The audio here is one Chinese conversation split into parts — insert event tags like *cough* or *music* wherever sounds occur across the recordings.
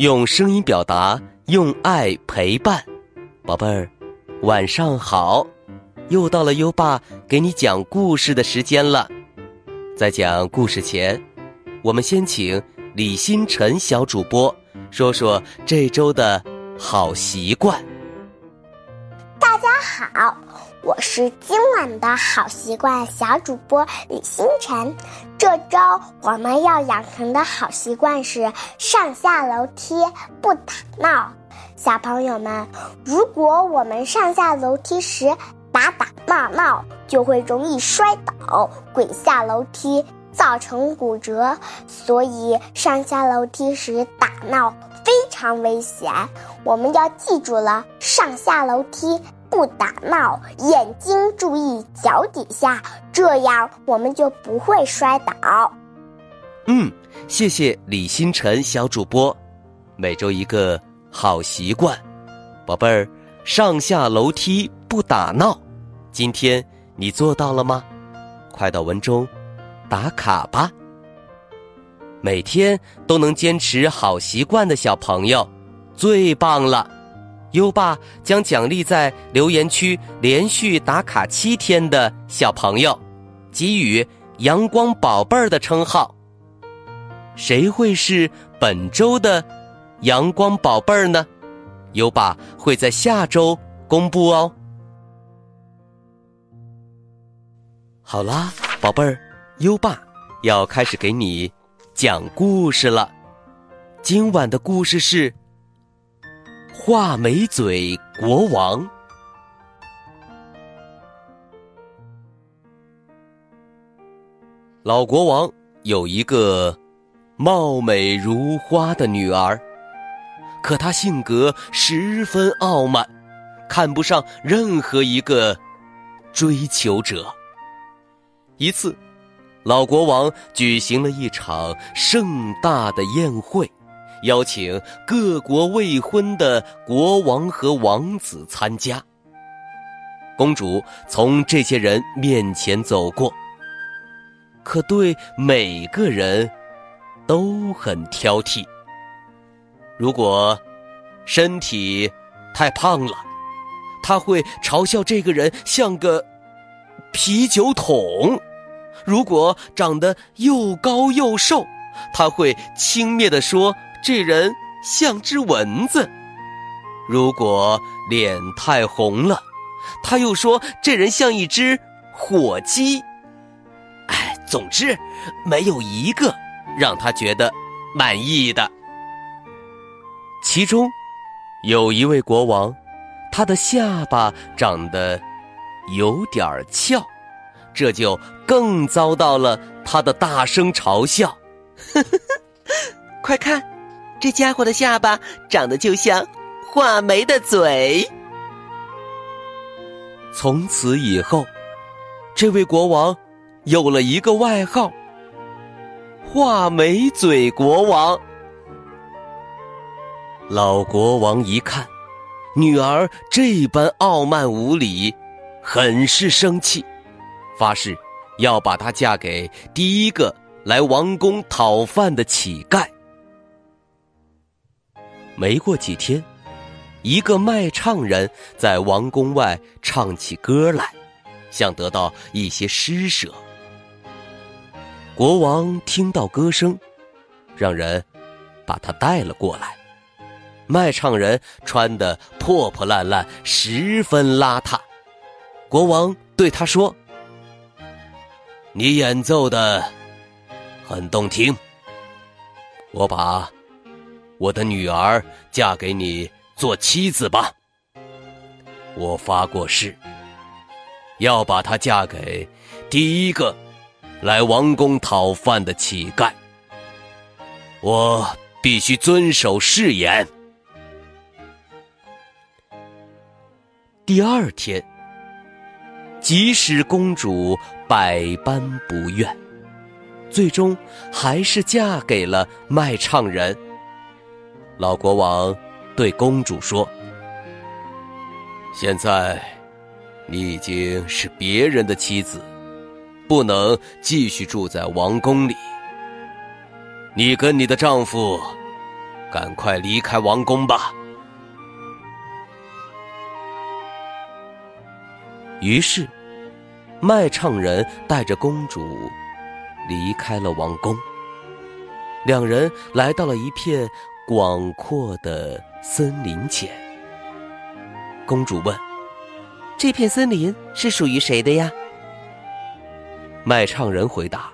用声音表达，用爱陪伴，宝贝儿，晚上好！又到了优爸给你讲故事的时间了。在讲故事前，我们先请李星辰小主播说说这周的好习惯。大家好，我是今晚的好习惯小主播李星辰。这周我们要养成的好习惯是上下楼梯不打闹。小朋友们，如果我们上下楼梯时打打闹闹，就会容易摔倒、滚下楼梯，造成骨折。所以上下楼梯时打闹非常危险。我们要记住了，上下楼梯。不打闹，眼睛注意脚底下，这样我们就不会摔倒。嗯，谢谢李星辰小主播。每周一个好习惯，宝贝儿，上下楼梯不打闹。今天你做到了吗？快到文中打卡吧。每天都能坚持好习惯的小朋友，最棒了。优爸将奖励在留言区连续打卡七天的小朋友，给予“阳光宝贝儿”的称号。谁会是本周的“阳光宝贝儿”呢？优爸会在下周公布哦。好啦，宝贝儿，优爸要开始给你讲故事了。今晚的故事是。画眉嘴国王，老国王有一个貌美如花的女儿，可她性格十分傲慢，看不上任何一个追求者。一次，老国王举行了一场盛大的宴会。邀请各国未婚的国王和王子参加。公主从这些人面前走过，可对每个人都很挑剔。如果身体太胖了，她会嘲笑这个人像个啤酒桶；如果长得又高又瘦，她会轻蔑地说。这人像只蚊子，如果脸太红了，他又说这人像一只火鸡。哎，总之，没有一个让他觉得满意的。其中，有一位国王，他的下巴长得有点翘，这就更遭到了他的大声嘲笑。快看！这家伙的下巴长得就像画眉的嘴。从此以后，这位国王有了一个外号——画眉嘴国王。老国王一看女儿这般傲慢无礼，很是生气，发誓要把她嫁给第一个来王宫讨饭的乞丐。没过几天，一个卖唱人在王宫外唱起歌来，想得到一些施舍。国王听到歌声，让人把他带了过来。卖唱人穿得破破烂烂，十分邋遢。国王对他说：“你演奏的很动听，我把。”我的女儿嫁给你做妻子吧。我发过誓，要把她嫁给第一个来王宫讨饭的乞丐。我必须遵守誓言。第二天，即使公主百般不愿，最终还是嫁给了卖唱人。老国王对公主说：“现在，你已经是别人的妻子，不能继续住在王宫里。你跟你的丈夫赶快离开王宫吧。于是，卖唱人带着公主离开了王宫。两人来到了一片广阔的森林前。公主问：“这片森林是属于谁的呀？”卖唱人回答：“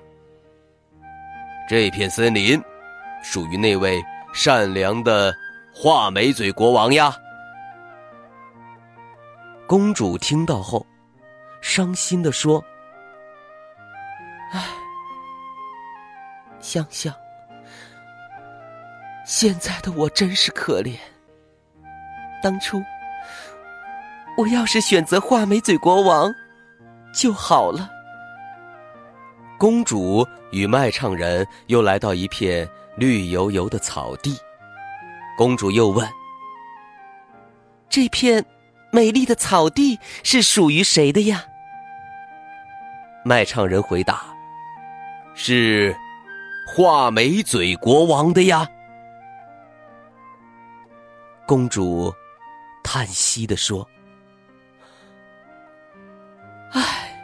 这片森林属于那位善良的画眉嘴国王呀。”公主听到后，伤心的说：“唉，想想。”现在的我真是可怜。当初我要是选择画眉嘴国王就好了。公主与卖唱人又来到一片绿油油的草地。公主又问：“这片美丽的草地是属于谁的呀？”卖唱人回答：“是画眉嘴国王的呀。”公主叹息的说：“唉，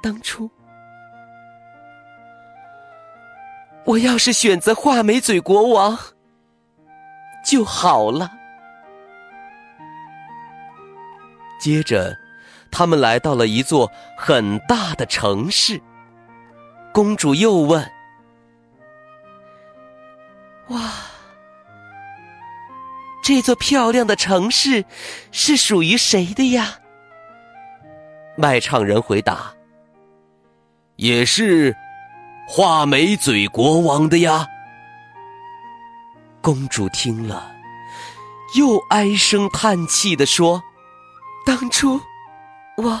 当初我要是选择画眉嘴国王就好了。”接着，他们来到了一座很大的城市。公主又问：“哇！”这座漂亮的城市是属于谁的呀？卖唱人回答：“也是画眉嘴国王的呀。”公主听了，又唉声叹气的说：“当初我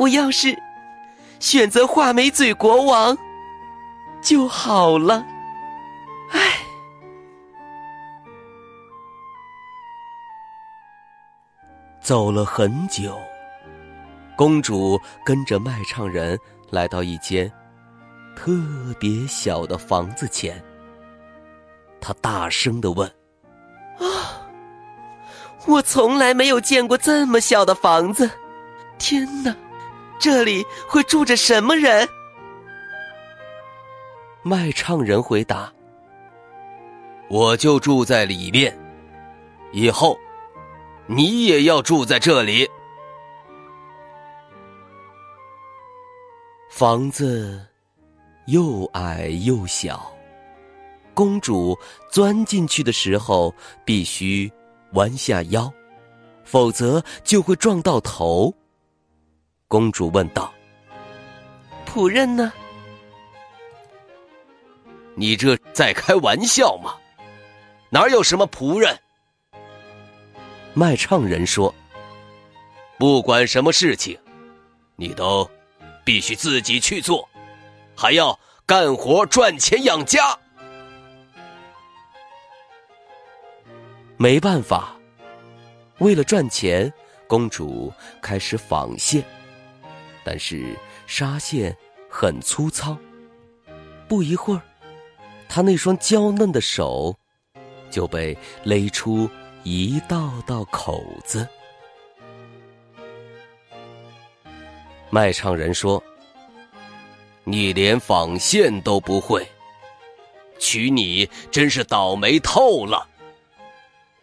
我要是选择画眉嘴国王就好了。”走了很久，公主跟着卖唱人来到一间特别小的房子前。她大声的问：“啊，我从来没有见过这么小的房子！天哪，这里会住着什么人？”卖唱人回答：“我就住在里面，以后。”你也要住在这里。房子又矮又小，公主钻进去的时候必须弯下腰，否则就会撞到头。公主问道：“仆人呢？你这在开玩笑吗？哪有什么仆人？”卖唱人说：“不管什么事情，你都必须自己去做，还要干活赚钱养家。”没办法，为了赚钱，公主开始纺线，但是纱线很粗糙，不一会儿，她那双娇嫩的手就被勒出。一道道口子。卖唱人说：“你连纺线都不会，娶你真是倒霉透了。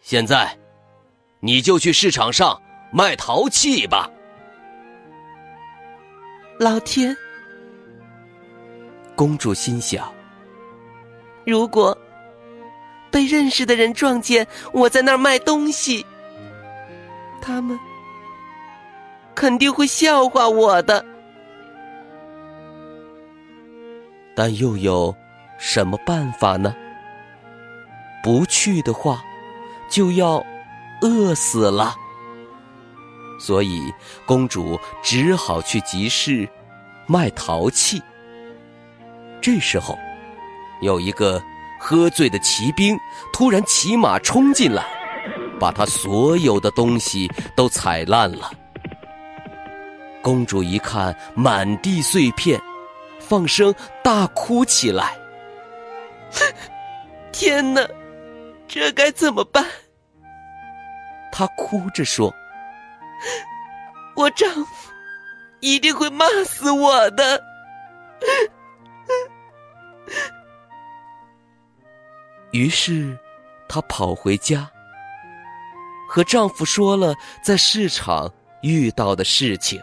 现在，你就去市场上卖陶器吧。”老天！公主心想：如果……被认识的人撞见我在那儿卖东西，他们肯定会笑话我的。但又有什么办法呢？不去的话，就要饿死了。所以公主只好去集市卖陶器。这时候，有一个。喝醉的骑兵突然骑马冲进来，把他所有的东西都踩烂了。公主一看满地碎片，放声大哭起来：“ *laughs* 天哪，这该怎么办？她哭着说：“我丈夫一定会骂死我的。”于是，她跑回家，和丈夫说了在市场遇到的事情。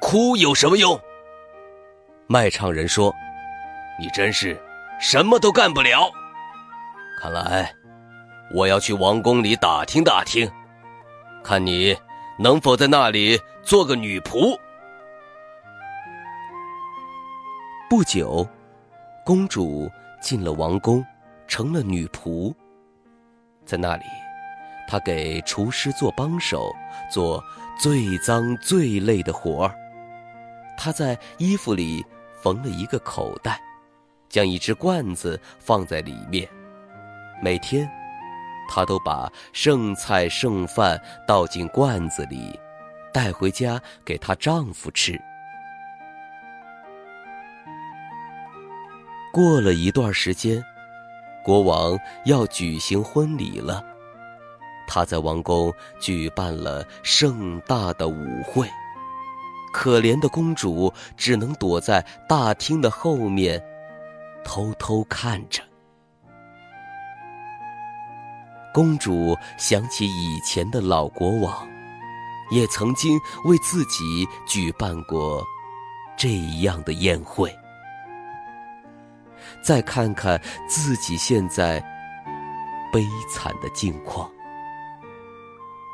哭有什么用？卖唱人说：“你真是什么都干不了。看来我要去王宫里打听打听，看你能否在那里做个女仆。”不久，公主进了王宫，成了女仆。在那里，她给厨师做帮手，做最脏最累的活儿。她在衣服里缝了一个口袋，将一只罐子放在里面。每天，她都把剩菜剩饭倒进罐子里，带回家给她丈夫吃。过了一段时间，国王要举行婚礼了。他在王宫举办了盛大的舞会，可怜的公主只能躲在大厅的后面，偷偷看着。公主想起以前的老国王，也曾经为自己举办过这样的宴会。再看看自己现在悲惨的境况，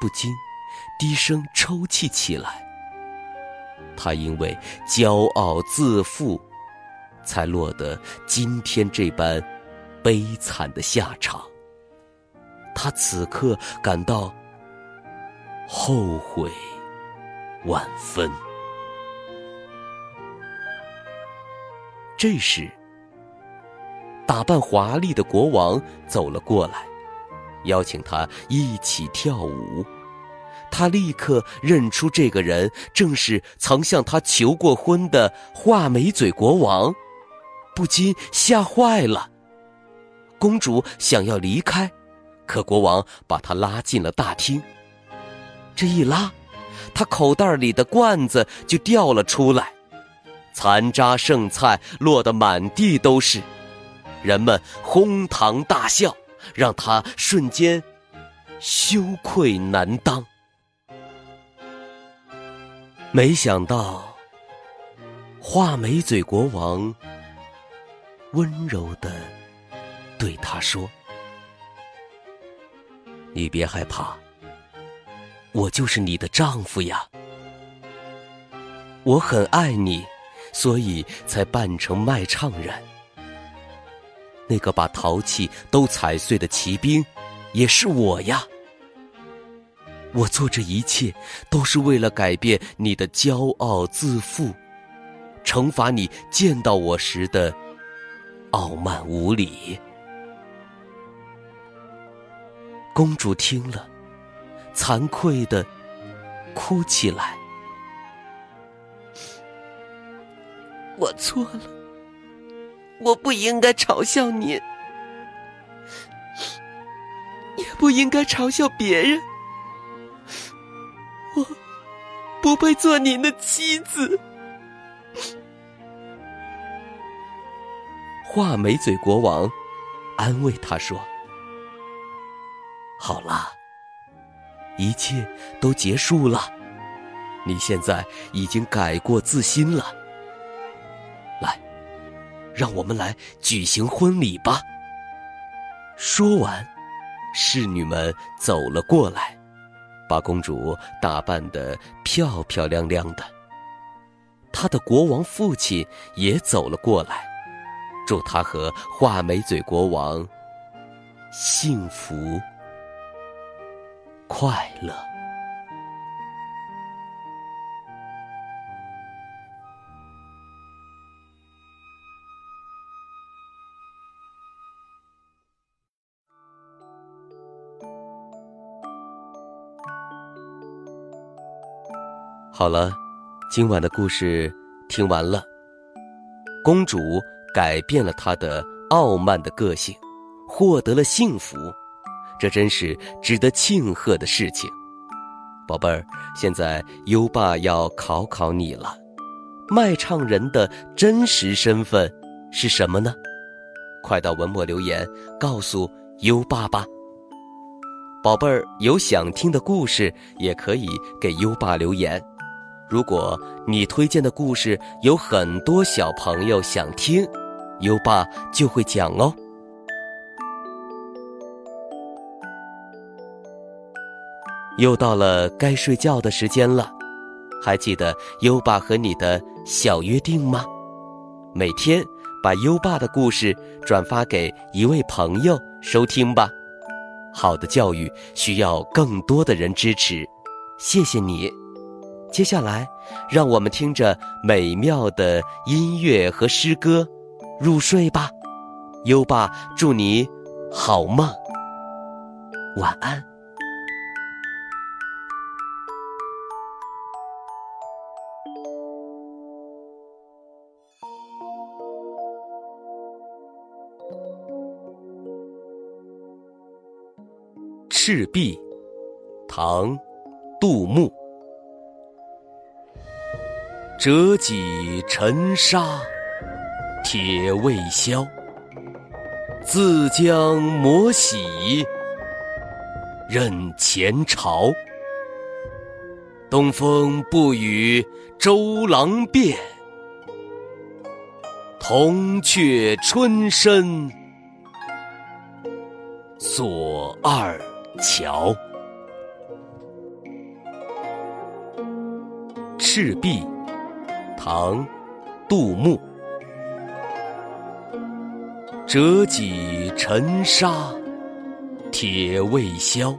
不禁低声抽泣起来。他因为骄傲自负，才落得今天这般悲惨的下场。他此刻感到后悔万分。这时。打扮华丽的国王走了过来，邀请他一起跳舞。他立刻认出这个人正是曾向他求过婚的画眉嘴国王，不禁吓坏了。公主想要离开，可国王把她拉进了大厅。这一拉，她口袋里的罐子就掉了出来，残渣剩菜落得满地都是。人们哄堂大笑，让他瞬间羞愧难当。没想到，画眉嘴国王温柔的对他说：“你别害怕，我就是你的丈夫呀。我很爱你，所以才扮成卖唱人。”那个把陶器都踩碎的骑兵，也是我呀。我做这一切，都是为了改变你的骄傲自负，惩罚你见到我时的傲慢无礼。公主听了，惭愧的哭起来。我错了。我不应该嘲笑您，也不应该嘲笑别人。我不配做您的妻子。画眉嘴国王安慰他说：“好了，一切都结束了，你现在已经改过自新了。”让我们来举行婚礼吧。说完，侍女们走了过来，把公主打扮得漂漂亮亮的。她的国王父亲也走了过来，祝她和画眉嘴国王幸福快乐。好了，今晚的故事听完了。公主改变了她的傲慢的个性，获得了幸福，这真是值得庆贺的事情。宝贝儿，现在优爸要考考你了，卖唱人的真实身份是什么呢？快到文末留言告诉优爸吧。宝贝儿，有想听的故事也可以给优爸留言。如果你推荐的故事有很多小朋友想听，优爸就会讲哦。又到了该睡觉的时间了，还记得优爸和你的小约定吗？每天把优爸的故事转发给一位朋友收听吧。好的教育需要更多的人支持，谢谢你。接下来，让我们听着美妙的音乐和诗歌入睡吧。优爸祝你好梦，晚安。赤壁，唐，杜牧。折戟沉沙，铁未销。自将磨洗，任前朝。东风不与周郎便，铜雀春深锁二。乔，赤壁，唐，杜牧。折戟沉沙，铁未销。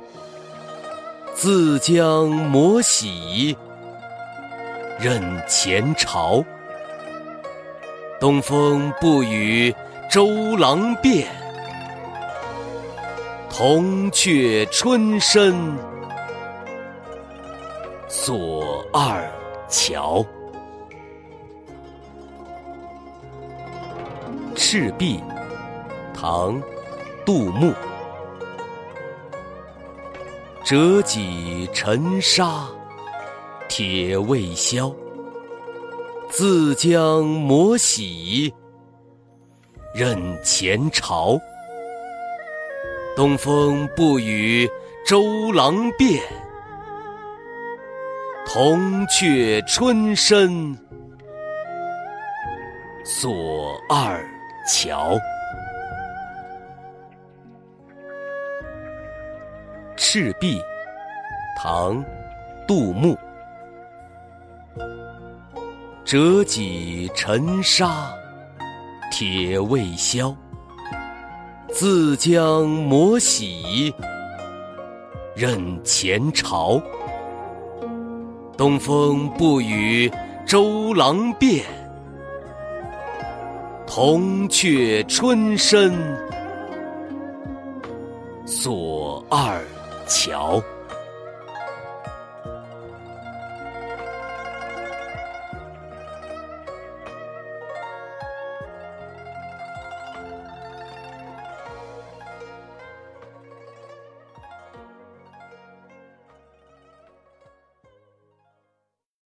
自将磨洗，任前朝。东风不与周郎便。铜雀春深锁二乔。赤壁，唐，杜牧。折戟沉沙，铁未销。自将磨洗，任前朝。东风不与周郎便，铜雀春深锁二桥。赤壁，唐，杜牧。折戟沉沙，铁未销。自将磨洗，任前朝。东风不与周郎便，铜雀春深锁二乔。